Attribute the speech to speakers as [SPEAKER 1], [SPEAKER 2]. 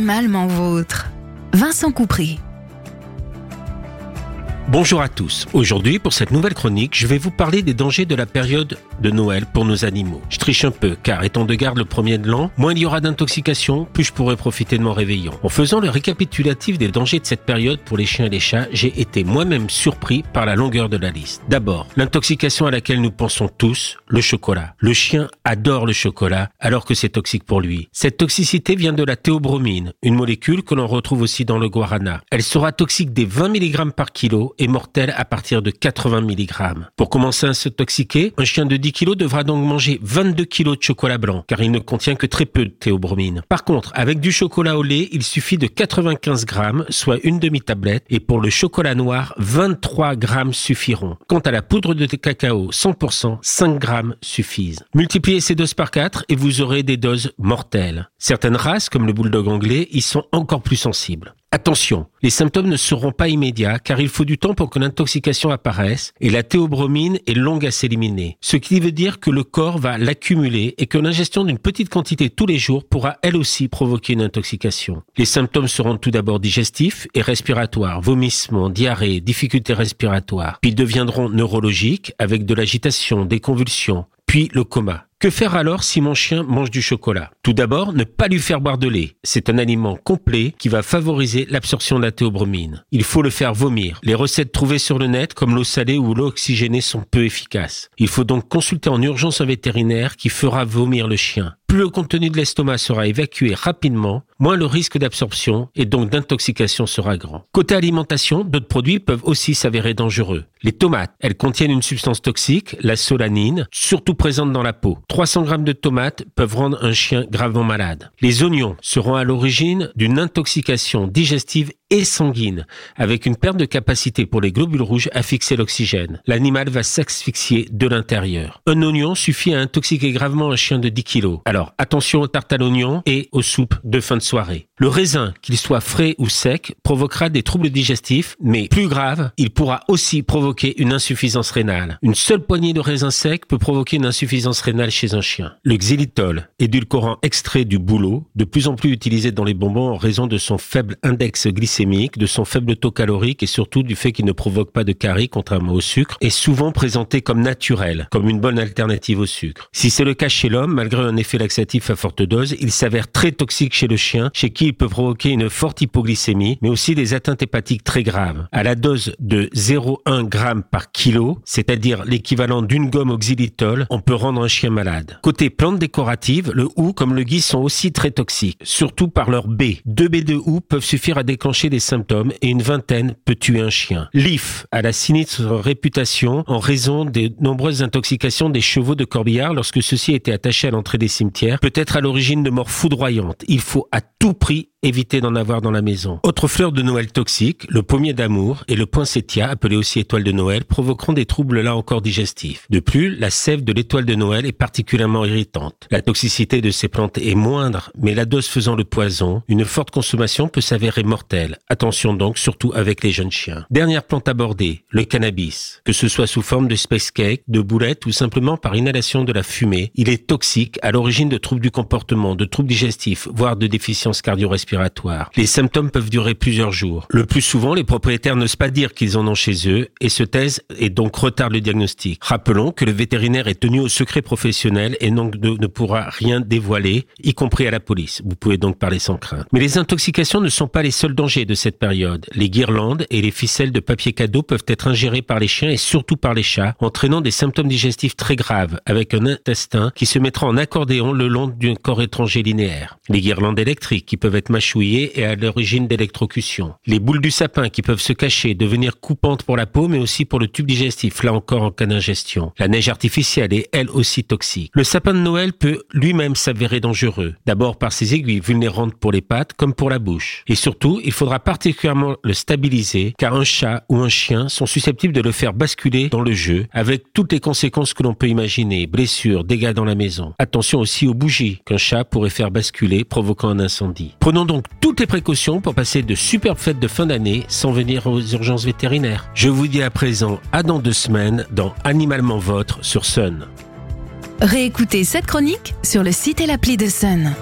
[SPEAKER 1] Animalement vôtre. Vincent Coupry.
[SPEAKER 2] Bonjour à tous. Aujourd'hui, pour cette nouvelle chronique, je vais vous parler des dangers de la période de Noël pour nos animaux. Je triche un peu, car étant de garde le premier de l'an, moins il y aura d'intoxication, plus je pourrai profiter de mon réveillon. En faisant le récapitulatif des dangers de cette période pour les chiens et les chats, j'ai été moi-même surpris par la longueur de la liste. D'abord, l'intoxication à laquelle nous pensons tous, le chocolat. Le chien adore le chocolat, alors que c'est toxique pour lui. Cette toxicité vient de la théobromine, une molécule que l'on retrouve aussi dans le guarana. Elle sera toxique des 20 mg par kilo est mortel à partir de 80 mg. Pour commencer à se toxiquer, un chien de 10 kg devra donc manger 22 kg de chocolat blanc, car il ne contient que très peu de théobromine. Par contre, avec du chocolat au lait, il suffit de 95 grammes, soit une demi-tablette, et pour le chocolat noir, 23 grammes suffiront. Quant à la poudre de cacao 100%, 5 grammes suffisent. Multipliez ces doses par 4 et vous aurez des doses mortelles. Certaines races, comme le bulldog anglais, y sont encore plus sensibles. Attention, les symptômes ne seront pas immédiats car il faut du temps pour que l'intoxication apparaisse et la théobromine est longue à s'éliminer. Ce qui veut dire que le corps va l'accumuler et que l'ingestion d'une petite quantité tous les jours pourra elle aussi provoquer une intoxication. Les symptômes seront tout d'abord digestifs et respiratoires, vomissements, diarrhée, difficultés respiratoires. Puis ils deviendront neurologiques avec de l'agitation, des convulsions, puis le coma. Que faire alors si mon chien mange du chocolat? Tout d'abord, ne pas lui faire boire de lait. C'est un aliment complet qui va favoriser l'absorption de la théobromine. Il faut le faire vomir. Les recettes trouvées sur le net, comme l'eau salée ou l'eau oxygénée, sont peu efficaces. Il faut donc consulter en urgence un vétérinaire qui fera vomir le chien. Plus le contenu de l'estomac sera évacué rapidement, moins le risque d'absorption et donc d'intoxication sera grand. Côté alimentation, d'autres produits peuvent aussi s'avérer dangereux. Les tomates, elles contiennent une substance toxique, la solanine, surtout présente dans la peau. 300 grammes de tomates peuvent rendre un chien gravement malade. Les oignons seront à l'origine d'une intoxication digestive et sanguine, avec une perte de capacité pour les globules rouges à fixer l'oxygène. L'animal va s'asphyxier de l'intérieur. Un oignon suffit à intoxiquer gravement un chien de 10 kg. Alors attention aux tartes à l'oignon et aux soupes de fin de soirée. Le raisin, qu'il soit frais ou sec, provoquera des troubles digestifs, mais plus grave, il pourra aussi provoquer une insuffisance rénale. Une seule poignée de raisin sec peut provoquer une insuffisance rénale chez un chien. Le xylitol, édulcorant extrait du bouleau, de plus en plus utilisé dans les bonbons en raison de son faible index glycémique, de son faible taux calorique et surtout du fait qu'il ne provoque pas de carie contrairement au sucre, est souvent présenté comme naturel, comme une bonne alternative au sucre. Si c'est le cas chez l'homme, malgré un effet laxatif à forte dose, il s'avère très toxique chez le chien, chez qui il peut provoquer une forte hypoglycémie, mais aussi des atteintes hépatiques très graves. À la dose de 0,1 g par kilo, c'est-à-dire l'équivalent d'une gomme au xylitol, on peut rendre un chien malade. Côté plantes décoratives, le hou comme le gui sont aussi très toxiques, surtout par leur baies. Deux baies de hou peuvent suffire à déclencher des symptômes et une vingtaine peut tuer un chien. L'if a la sinistre réputation en raison des nombreuses intoxications des chevaux de corbillard lorsque ceux-ci étaient attachés à l'entrée des cimetières, peut être à l'origine de morts foudroyantes. Il faut à tout prix éviter d'en avoir dans la maison. Autre fleur de Noël toxique, le pommier d'amour et le poinsettia, appelé aussi étoile de Noël, provoqueront des troubles là encore digestifs. De plus, la sève de l'étoile de Noël est particulièrement irritante. La toxicité de ces plantes est moindre, mais la dose faisant le poison, une forte consommation peut s'avérer mortelle. Attention donc, surtout avec les jeunes chiens. Dernière plante abordée, le cannabis. Que ce soit sous forme de space cake, de boulettes ou simplement par inhalation de la fumée, il est toxique à l'origine de troubles du comportement, de troubles digestifs, voire de déficiences cardio-respiratoires. Les symptômes peuvent durer plusieurs jours. Le plus souvent, les propriétaires n'osent pas dire qu'ils en ont chez eux et se taisent et donc retardent le diagnostic. Rappelons que le vétérinaire est tenu au secret professionnel et donc ne pourra rien dévoiler, y compris à la police. Vous pouvez donc parler sans crainte. Mais les intoxications ne sont pas les seuls dangers de cette période. Les guirlandes et les ficelles de papier cadeau peuvent être ingérées par les chiens et surtout par les chats, entraînant des symptômes digestifs très graves, avec un intestin qui se mettra en accordéon le long d'un corps étranger linéaire. Les guirlandes électriques qui peuvent être mâchouillées et à l'origine d'électrocution. Les boules du sapin qui peuvent se cacher, devenir coupantes pour la peau, mais aussi pour le tube digestif, là encore en cas d'ingestion. La neige artificielle est elle aussi toxique. Le sapin de Noël peut lui-même s'avérer dangereux, d'abord par ses aiguilles vulnérantes pour les pattes comme pour la bouche. Et surtout, il faudra particulièrement le stabiliser, car un chat ou un chien sont susceptibles de le faire basculer dans le jeu, avec toutes les conséquences que l'on peut imaginer, blessures, dégâts dans la maison. Attention aussi aux bougies qu'un chat pourrait faire basculer, provoquant un incendie. Prenons donc toutes les précautions pour passer de superbes fêtes de fin d'année sans venir aux urgences vétérinaires. Je vous dis à présent à dans deux semaines dans Animalement Votre sur Sun.
[SPEAKER 1] Réécoutez cette chronique sur le site et l'appli de Sun.